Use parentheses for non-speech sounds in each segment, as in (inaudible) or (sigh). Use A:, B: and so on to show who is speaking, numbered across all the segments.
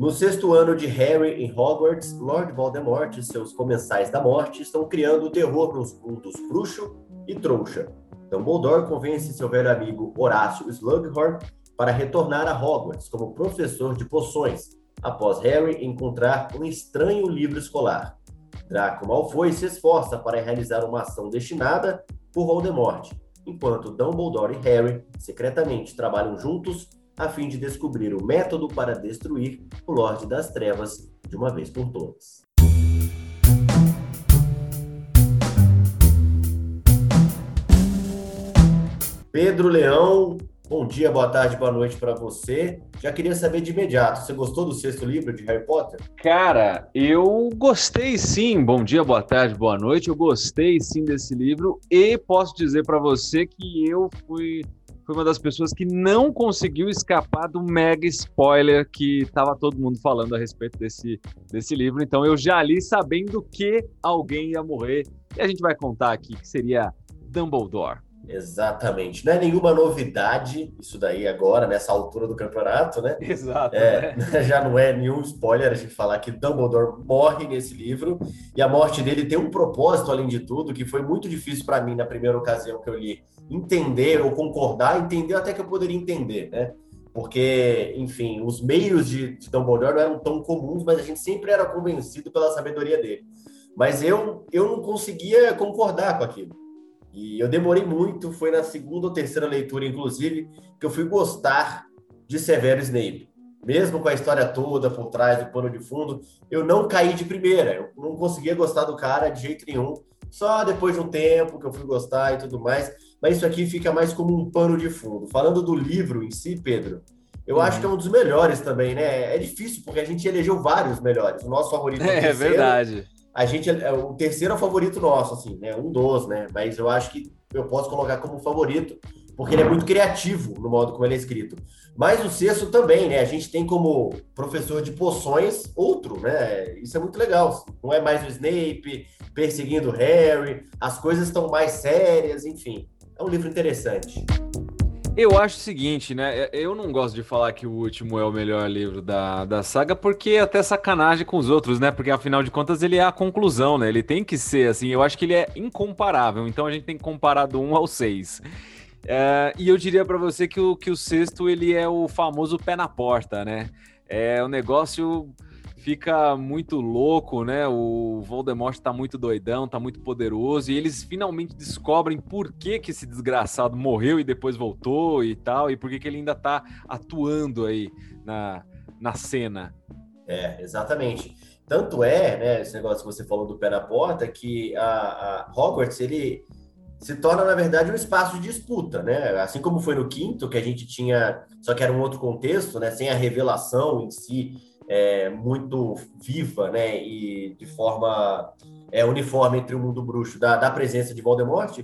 A: No sexto ano de Harry em Hogwarts, Lord Voldemort e seus comensais da morte estão criando terror nos mundos bruxo e trouxa. Dumbledore convence seu velho amigo Horácio Slughorn para retornar a Hogwarts como professor de poções, após Harry encontrar um estranho livro escolar. Draco Malfoy se esforça para realizar uma ação destinada por Voldemort, enquanto Dumbledore e Harry secretamente trabalham juntos a fim de descobrir o método para destruir o Lorde das Trevas de uma vez por todas. Pedro Leão, bom dia, boa tarde, boa noite para você. Já queria saber de imediato, você gostou do sexto livro de Harry Potter?
B: Cara, eu gostei sim. Bom dia, boa tarde, boa noite. Eu gostei sim desse livro e posso dizer para você que eu fui foi uma das pessoas que não conseguiu escapar do mega spoiler que estava todo mundo falando a respeito desse, desse livro. Então eu já li sabendo que alguém ia morrer. E a gente vai contar aqui que seria Dumbledore.
A: Exatamente. Não é nenhuma novidade isso daí agora, nessa altura do campeonato, né? (laughs)
B: Exato.
A: É, né? (laughs) Já não é nenhum spoiler a gente falar que Dumbledore morre nesse livro e a morte dele tem um propósito, além de tudo, que foi muito difícil para mim na primeira ocasião que eu li entender ou concordar, entender até que eu poderia entender, né? Porque, enfim, os meios de, de Dumbledore não eram tão comuns, mas a gente sempre era convencido pela sabedoria dele. Mas eu, eu não conseguia concordar com aquilo. E eu demorei muito, foi na segunda ou terceira leitura, inclusive, que eu fui gostar de Severo Snape. Mesmo com a história toda por trás do pano de fundo, eu não caí de primeira. Eu não conseguia gostar do cara de jeito nenhum. Só depois de um tempo que eu fui gostar e tudo mais. Mas isso aqui fica mais como um pano de fundo. Falando do livro em si, Pedro, eu uhum. acho que é um dos melhores também, né? É difícil, porque a gente elegeu vários melhores. O nosso favorito (laughs)
B: é, é verdade
A: a gente é o terceiro é o favorito nosso, assim, né? Um dos, né? Mas eu acho que eu posso colocar como favorito, porque ele é muito criativo no modo como ele é escrito. Mas o sexto também, né? A gente tem como professor de poções outro, né? Isso é muito legal. Não é mais o Snape perseguindo o Harry, as coisas estão mais sérias, enfim. É um livro interessante.
B: Eu acho o seguinte, né? Eu não gosto de falar que o último é o melhor livro da, da saga, porque é até sacanagem com os outros, né? Porque afinal de contas ele é a conclusão, né? Ele tem que ser assim. Eu acho que ele é incomparável, então a gente tem que comparar do 1 ao 6. É, e eu diria para você que o, que o sexto ele é o famoso pé na porta, né? É um negócio fica muito louco, né? O Voldemort tá muito doidão, tá muito poderoso, e eles finalmente descobrem por que, que esse desgraçado morreu e depois voltou e tal, e por que, que ele ainda tá atuando aí na, na cena.
A: É, exatamente. Tanto é, né, esse negócio que você falou do pé na porta, que a, a Hogwarts, ele se torna, na verdade, um espaço de disputa, né? Assim como foi no quinto, que a gente tinha, só que era um outro contexto, né? Sem a revelação em si, é, muito viva, né, e de forma é, uniforme entre o mundo bruxo da, da presença de Voldemort,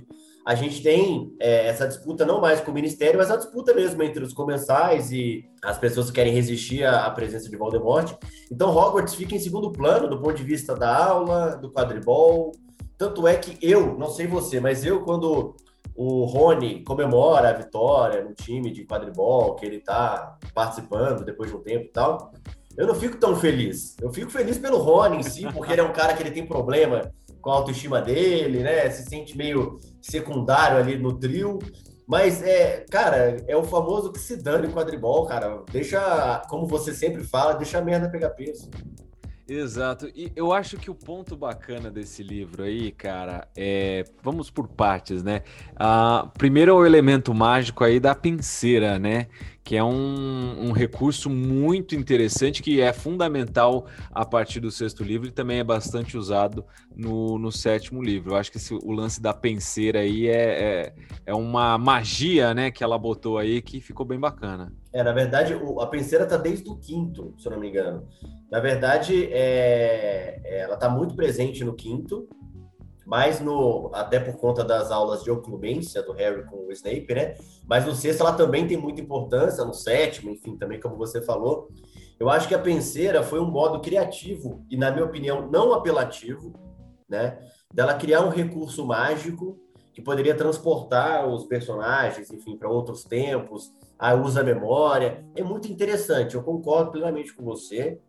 A: a gente tem é, essa disputa não mais com o Ministério, mas a disputa mesmo entre os comensais e as pessoas que querem resistir à, à presença de Voldemort. Então, Hogwarts fica em segundo plano do ponto de vista da aula, do quadribol. Tanto é que eu, não sei você, mas eu, quando o Rony comemora a vitória no time de quadribol, que ele está participando depois de um tempo e tal, eu não fico tão feliz. Eu fico feliz pelo Rony em si, porque ele é um cara que ele tem problema com a autoestima dele, né? Se sente meio secundário ali no trio. Mas é, cara, é o famoso que se dane quadribol, cara. Deixa, como você sempre fala, deixa a merda pegar peso.
B: Exato. E eu acho que o ponto bacana desse livro aí, cara, é. Vamos por partes, né? Ah, primeiro é o elemento mágico aí da pinceira, né? Que é um, um, recurso muito interessante que é fundamental a partir do sexto livro e também é bastante usado no, no sétimo livro. Eu acho que esse, o lance da penseira aí é, é, é, uma magia né, que ela botou aí que ficou bem bacana.
A: É, na verdade, o, a penseira está desde o quinto, se eu não me engano. Na verdade, é, é ela está muito presente no quinto, mas no até por conta das aulas de oclumência do Harry com o Snape, né? Mas no sexto ela também tem muita importância, no sétimo, enfim, também como você falou. Eu acho que a penseira foi um modo criativo e, na minha opinião, não apelativo, né? Dela criar um recurso mágico que poderia transportar os personagens, enfim, para outros tempos, a usa a memória. É muito interessante, eu concordo plenamente com você.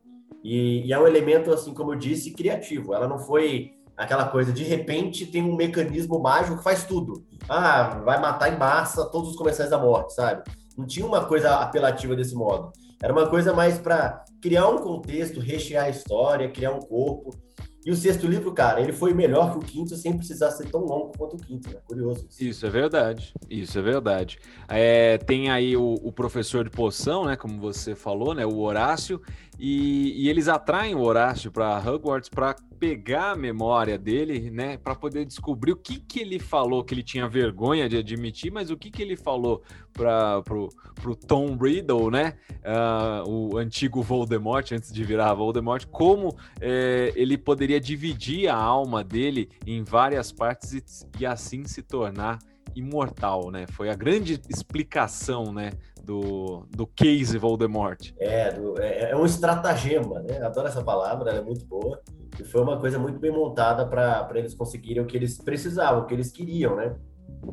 A: E, e, é um elemento, assim como eu disse, criativo. Ela não foi aquela coisa, de repente tem um mecanismo mágico que faz tudo. Ah, vai matar em massa todos os comensais da morte, sabe? Não tinha uma coisa apelativa desse modo. Era uma coisa mais para criar um contexto, rechear a história, criar um corpo. E o sexto livro, cara, ele foi melhor que o quinto sem precisar ser tão longo quanto o quinto, né? Curioso.
B: Isso, isso é verdade. Isso é verdade. É, tem aí o, o, professor de poção, né? Como você falou, né? O Horácio. E, e eles atraem o Horácio para Hogwarts para pegar a memória dele, né, para poder descobrir o que que ele falou que ele tinha vergonha de admitir, mas o que que ele falou para pro, pro Tom Riddle, né, uh, o antigo Voldemort antes de virar Voldemort, como é, ele poderia dividir a alma dele em várias partes e, e assim se tornar imortal, né? Foi a grande explicação, né, do, do case Voldemort.
A: É, do, é, é, um estratagema, né? Adoro essa palavra, ela é muito boa. E foi uma coisa muito bem montada para eles conseguirem o que eles precisavam, o que eles queriam, né?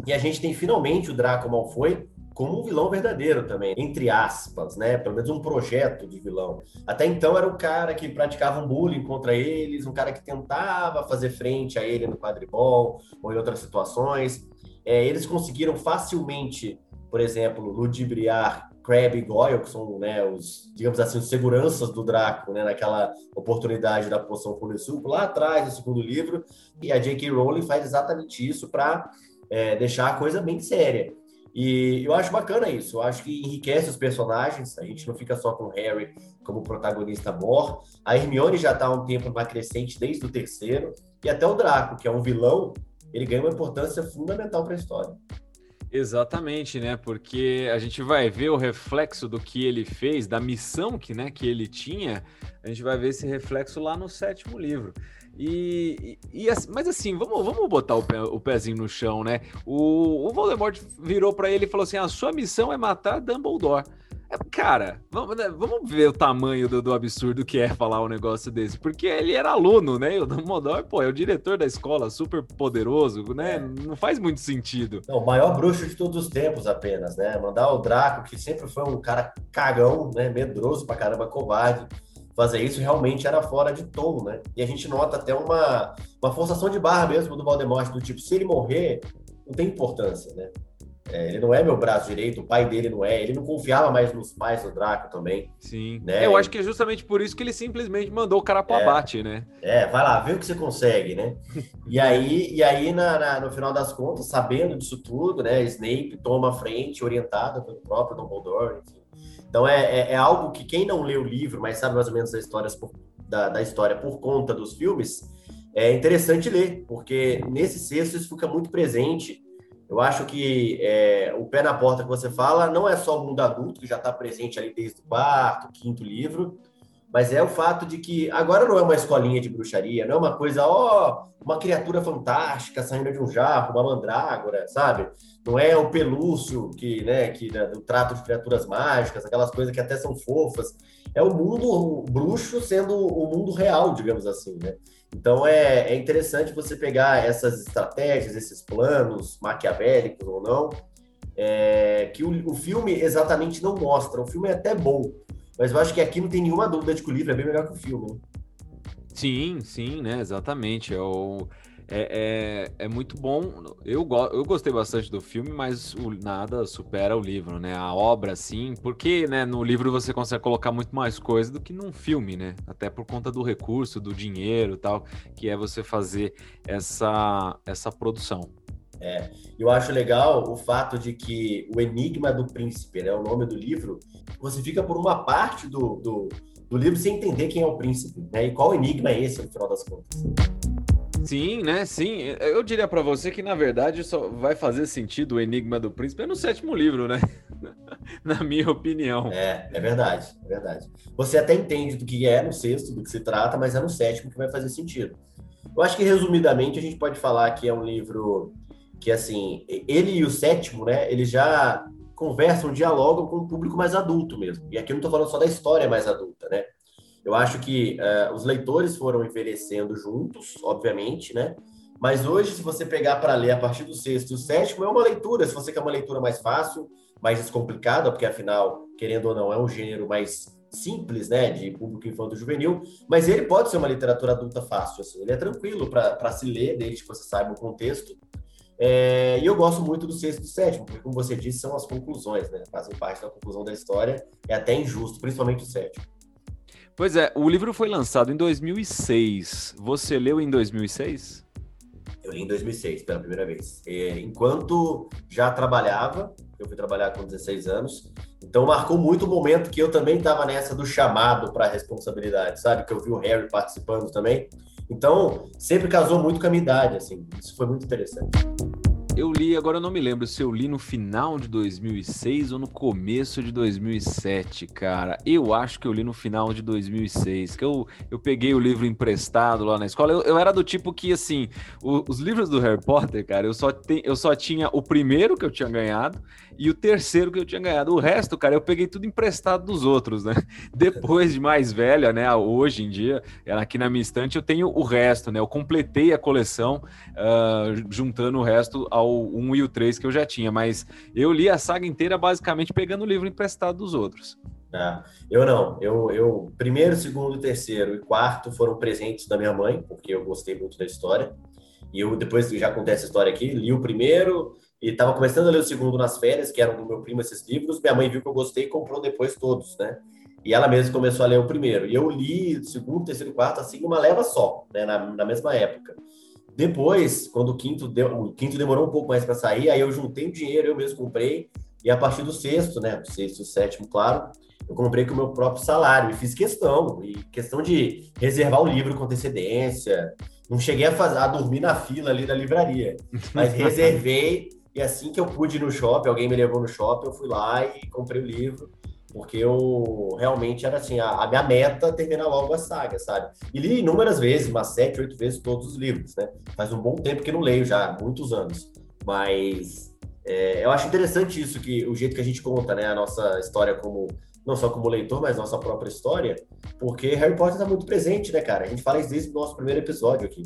A: E a gente tem finalmente o Draco Malfoy como um vilão verdadeiro também, entre aspas, né? Pelo menos um projeto de vilão. Até então era o cara que praticava um bullying contra eles, um cara que tentava fazer frente a ele no quadribol ou em outras situações. É, eles conseguiram facilmente, por exemplo, ludibriar Crab e Goyle, que são né, os, digamos assim, os seguranças do Draco, né, naquela oportunidade da poção Polissuco, lá atrás, no segundo livro, e a J.K. Rowling faz exatamente isso para é, deixar a coisa bem séria. E eu acho bacana isso, eu acho que enriquece os personagens, a gente não fica só com o Harry como protagonista mor. A Hermione já está há um tempo mais crescente desde o terceiro, e até o Draco, que é um vilão, ele ganha uma importância fundamental para a história.
B: Exatamente, né? Porque a gente vai ver o reflexo do que ele fez, da missão que, né, que ele tinha, a gente vai ver esse reflexo lá no sétimo livro. E, e, mas assim, vamos, vamos botar o, pé, o pezinho no chão, né? O, o Voldemort virou para ele e falou assim: a sua missão é matar Dumbledore. É, cara, vamos, né, vamos ver o tamanho do, do, absurdo que é falar um negócio desse. Porque ele era aluno, né? E o Dumbledore, pô, é o diretor da escola, super poderoso, né? É. Não faz muito sentido.
A: Não, o maior bruxo de todos os tempos apenas, né? Mandar o Draco, que sempre foi um cara cagão, né? Medroso pra caramba, covarde. Fazer isso realmente era fora de tom, né? E a gente nota até uma, uma forçação de barra mesmo do Voldemort, do tipo, se ele morrer, não tem importância, né? É, ele não é meu braço direito, o pai dele não é. Ele não confiava mais nos pais do Draco também.
B: Sim. Né? Eu acho que é justamente por isso que ele simplesmente mandou o cara pro é, abate, né?
A: É, vai lá, vê o que você consegue, né? (laughs) e aí, e aí na, na, no final das contas, sabendo disso tudo, né? Snape toma a frente, orientado pelo próprio Dumbledore. Enfim. Então é, é, é, algo que quem não lê o livro, mas sabe mais ou menos histórias por, da, da história por conta dos filmes, é interessante ler, porque nesse sexto isso fica muito presente eu acho que é, o pé na porta que você fala não é só o mundo adulto, que já está presente ali desde o quarto, quinto livro, mas é o fato de que agora não é uma escolinha de bruxaria, não é uma coisa, ó, uma criatura fantástica saindo de um jarro, uma mandrágora, sabe? Não é o pelúcio que, né, que né, do trato de criaturas mágicas, aquelas coisas que até são fofas. É o mundo bruxo sendo o mundo real, digamos assim, né? Então é, é interessante você pegar essas estratégias, esses planos maquiavélicos ou não, é, que o, o, filme exatamente não mostra. O filme é até bom, mas eu acho que aqui não tem nenhuma dúvida de que o livro é bem melhor que o filme.
B: Sim, sim, né? Exatamente. É o é, é, é, muito bom. Eu, go eu gostei bastante do filme, mas o, nada supera o livro, né? A obra, sim, porque né, no livro você consegue colocar muito mais coisa do que num filme, né? Até por conta do recurso, do dinheiro tal, que é você fazer essa, essa produção.
A: É, eu acho legal o fato de que o Enigma do Príncipe, né, o nome do livro, você fica por uma parte do, do, do livro sem entender quem é o príncipe, né? E qual enigma é esse, no final das contas.
B: Sim, né? Sim. Eu diria para você que, na verdade, só vai fazer sentido o Enigma do Príncipe no sétimo livro, né? (laughs) na minha opinião.
A: É, é verdade, é verdade. Você até entende do que é no sexto, do que se trata, mas é no sétimo que vai fazer sentido. Eu acho que, resumidamente, a gente pode falar que é um livro que, assim, ele e o sétimo, né? Eles já conversam, dialogam com o público mais adulto mesmo. E aqui eu não tô falando só da história mais adulta, né? Eu acho que uh, os leitores foram envelhecendo juntos, obviamente, né? Mas hoje, se você pegar para ler a partir do sexto e o sétimo, é uma leitura. Se você quer uma leitura mais fácil, mais descomplicada, porque afinal, querendo ou não, é um gênero mais simples, né, de público infanto juvenil, mas ele pode ser uma literatura adulta fácil, assim, ele é tranquilo para se ler, desde que você saiba o contexto. É, e eu gosto muito do sexto e do sétimo, porque, como você disse, são as conclusões, né, fazem parte da conclusão da história, é até injusto, principalmente o sétimo.
B: Pois é, o livro foi lançado em 2006. Você leu em 2006?
A: Eu li em 2006, pela primeira vez. E, enquanto já trabalhava, eu fui trabalhar com 16 anos, então marcou muito o momento que eu também estava nessa do chamado para a responsabilidade, sabe? Que eu vi o Harry participando também. Então, sempre casou muito com a minha idade, assim. Isso foi muito interessante.
B: Eu li, agora eu não me lembro se eu li no final de 2006 ou no começo de 2007, cara. Eu acho que eu li no final de 2006, que eu, eu peguei o livro emprestado lá na escola. Eu, eu era do tipo que, assim, o, os livros do Harry Potter, cara, eu só, te, eu só tinha o primeiro que eu tinha ganhado e o terceiro que eu tinha ganhado. O resto, cara, eu peguei tudo emprestado dos outros, né? (laughs) Depois de mais velha, né? Hoje em dia, aqui na minha estante, eu tenho o resto, né? Eu completei a coleção uh, juntando o resto ao 1 e o 3 que eu já tinha, mas eu li a saga inteira basicamente pegando o livro emprestado dos outros.
A: É, eu não, eu, eu primeiro, segundo, terceiro e quarto foram presentes da minha mãe, porque eu gostei muito da história. E eu, depois já acontece a história aqui, li o primeiro, e estava começando a ler o segundo nas férias, que eram do meu primo esses livros. Minha mãe viu que eu gostei e comprou depois todos, né? E ela mesma começou a ler o primeiro. E eu li o segundo, terceiro quarto, assim, uma leva só, né? Na, na mesma época. Depois, quando o quinto, deu, o quinto demorou um pouco mais para sair, aí eu juntei o dinheiro, eu mesmo comprei. E a partir do sexto, né? O sexto e sétimo, claro, eu comprei com o meu próprio salário. E fiz questão, e questão de reservar o livro com antecedência. Não cheguei a, fazer, a dormir na fila ali da livraria, mas (laughs) reservei e assim que eu pude ir no shopping, alguém me levou no shopping, eu fui lá e comprei o livro, porque eu realmente era assim, a, a minha meta terminar logo a saga, sabe? E li inúmeras vezes, umas sete, oito vezes todos os livros, né? Faz um bom tempo que não leio já, muitos anos. Mas é, eu acho interessante isso, que o jeito que a gente conta, né? A nossa história como não só como leitor, mas nossa própria história, porque Harry Potter está muito presente, né, cara? A gente fala isso desde o nosso primeiro episódio aqui.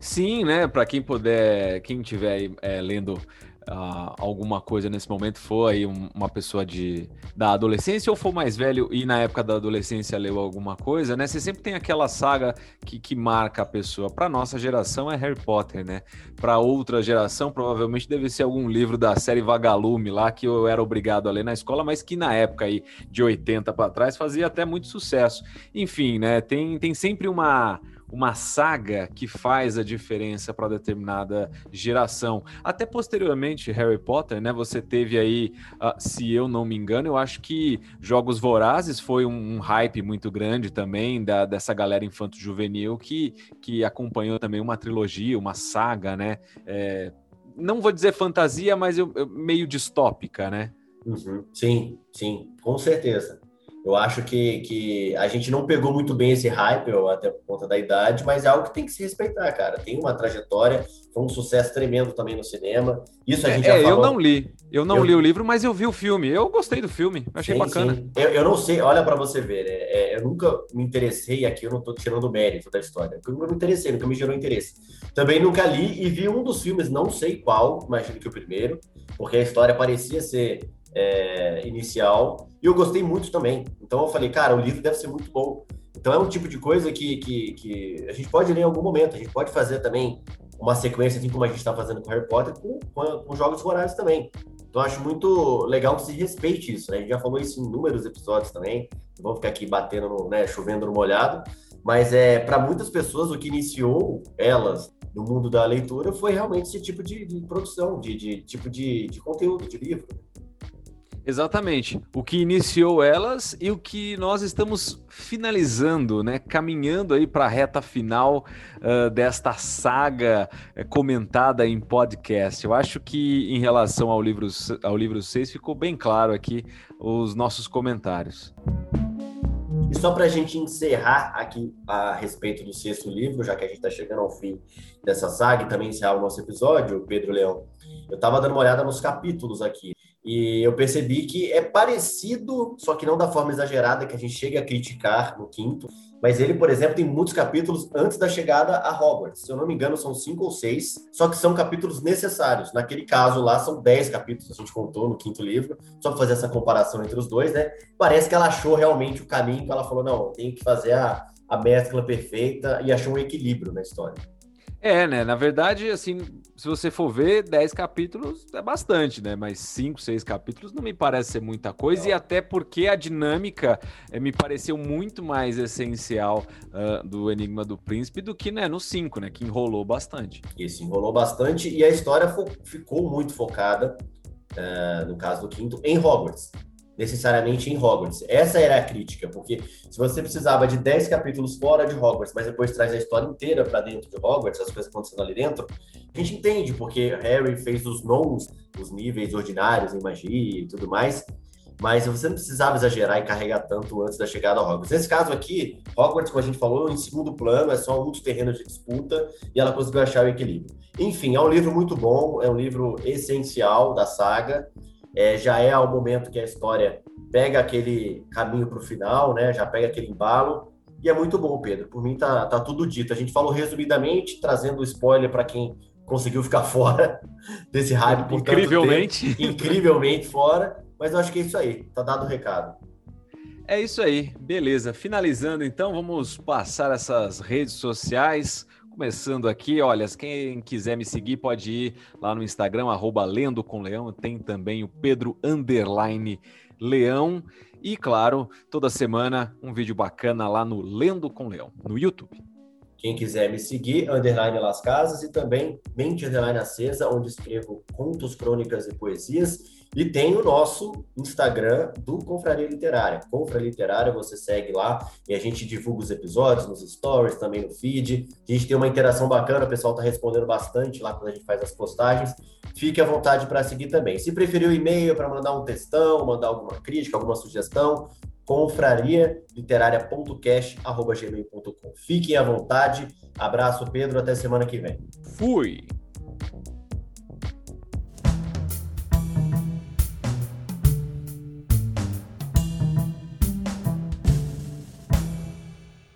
B: Sim, né? Para quem puder, quem estiver é, lendo Uh, alguma coisa nesse momento aí um, uma pessoa de da adolescência ou for mais velho e na época da adolescência leu alguma coisa, né? Você sempre tem aquela saga que, que marca a pessoa. Para nossa geração é Harry Potter, né? Para outra geração provavelmente deve ser algum livro da série Vagalume lá que eu era obrigado a ler na escola, mas que na época aí de 80 para trás fazia até muito sucesso. Enfim, né? Tem, tem sempre uma uma saga que faz a diferença para determinada geração. Até posteriormente, Harry Potter, né? Você teve aí, uh, se eu não me engano, eu acho que Jogos Vorazes foi um, um hype muito grande também da, dessa galera infanto-juvenil que, que acompanhou também uma trilogia, uma saga, né? É, não vou dizer fantasia, mas eu, eu, meio distópica, né?
A: Uhum. Sim, sim, com certeza. Eu acho que, que a gente não pegou muito bem esse hype, até por conta da idade, mas é algo que tem que se respeitar, cara. Tem uma trajetória, foi um sucesso tremendo também no cinema. Isso a gente
B: é,
A: já
B: falou. Eu não li, eu não eu... li o livro, mas eu vi o filme. Eu gostei do filme, achei sim, bacana. Sim.
A: Eu, eu, não sei, olha para você ver, né? é, eu nunca me interessei, aqui eu não tô tirando o mérito da história, eu nunca me interessei, nunca me gerou interesse. Também nunca li e vi um dos filmes, não sei qual, imagino que o primeiro, porque a história parecia ser é, inicial, e eu gostei muito também. Então eu falei, cara, o livro deve ser muito bom. Então é um tipo de coisa que, que, que a gente pode ler em algum momento, a gente pode fazer também uma sequência, assim como a gente está fazendo com Harry Potter, com, com, com jogos rurais também. Então acho muito legal que se respeite isso, né? A gente já falou isso em inúmeros episódios também, não vamos ficar aqui batendo, no, né, chovendo no molhado, mas é para muitas pessoas o que iniciou elas no mundo da leitura foi realmente esse tipo de, de produção, de, de tipo de, de conteúdo, de livro.
B: Exatamente. O que iniciou elas e o que nós estamos finalizando, né? Caminhando aí para a reta final uh, desta saga uh, comentada em podcast. Eu acho que em relação ao livro, ao livro 6 ficou bem claro aqui os nossos comentários.
A: E só para a gente encerrar aqui a respeito do sexto livro, já que a gente está chegando ao fim dessa saga e também encerrar o nosso episódio, Pedro Leão, eu estava dando uma olhada nos capítulos aqui. E eu percebi que é parecido, só que não da forma exagerada que a gente chega a criticar no quinto. Mas ele, por exemplo, tem muitos capítulos antes da chegada a Hogwarts. Se eu não me engano, são cinco ou seis, só que são capítulos necessários. Naquele caso lá, são dez capítulos, a gente contou no quinto livro, só para fazer essa comparação entre os dois, né? Parece que ela achou realmente o caminho, que ela falou: não, tem que fazer a, a mescla perfeita e achou um equilíbrio na história.
B: É, né? Na verdade, assim, se você for ver, 10 capítulos é bastante, né? Mas 5, 6 capítulos não me parece ser muita coisa, não. e até porque a dinâmica é, me pareceu muito mais essencial uh, do Enigma do Príncipe do que né, no 5, né? Que enrolou bastante.
A: Isso, enrolou bastante, e a história ficou muito focada, uh, no caso do quinto, em Hogwarts necessariamente em Hogwarts. Essa era a crítica, porque se você precisava de 10 capítulos fora de Hogwarts, mas depois traz a história inteira para dentro de Hogwarts, as coisas acontecendo ali dentro, a gente entende porque Harry fez os nons, os níveis ordinários em magia e tudo mais, mas você não precisava exagerar e carregar tanto antes da chegada a Hogwarts. Nesse caso aqui, Hogwarts, como a gente falou, em segundo plano, é só um dos terrenos de disputa e ela conseguiu achar o equilíbrio. Enfim, é um livro muito bom, é um livro essencial da saga, é, já é ao momento que a história pega aquele caminho para o final, né? Já pega aquele embalo. E é muito bom, Pedro. Por mim tá, tá tudo dito. A gente falou resumidamente, trazendo spoiler para quem conseguiu ficar (laughs) fora desse hype
B: por Incrivelmente.
A: Incrivelmente fora. Mas eu acho que é isso aí. Tá dado o recado.
B: É isso aí, beleza. Finalizando então, vamos passar essas redes sociais. Começando aqui, olha, quem quiser me seguir pode ir lá no Instagram, arroba Lendo com Leão, tem também o Pedro Underline Leão. E claro, toda semana um vídeo bacana lá no Lendo com Leão, no YouTube.
A: Quem quiser me seguir, underline Las Casas e também Mente Underline Acesa, onde escrevo contos, crônicas e poesias. E tem o nosso Instagram do Confraria Literária. Confraria Literária, você segue lá e a gente divulga os episódios nos stories, também no feed. A gente tem uma interação bacana, o pessoal está respondendo bastante lá quando a gente faz as postagens. Fique à vontade para seguir também. Se preferir o e-mail para mandar um textão, mandar alguma crítica, alguma sugestão, confrarialiterária.cash.gmail.com. Fiquem à vontade. Abraço, Pedro. Até semana que vem.
B: Fui!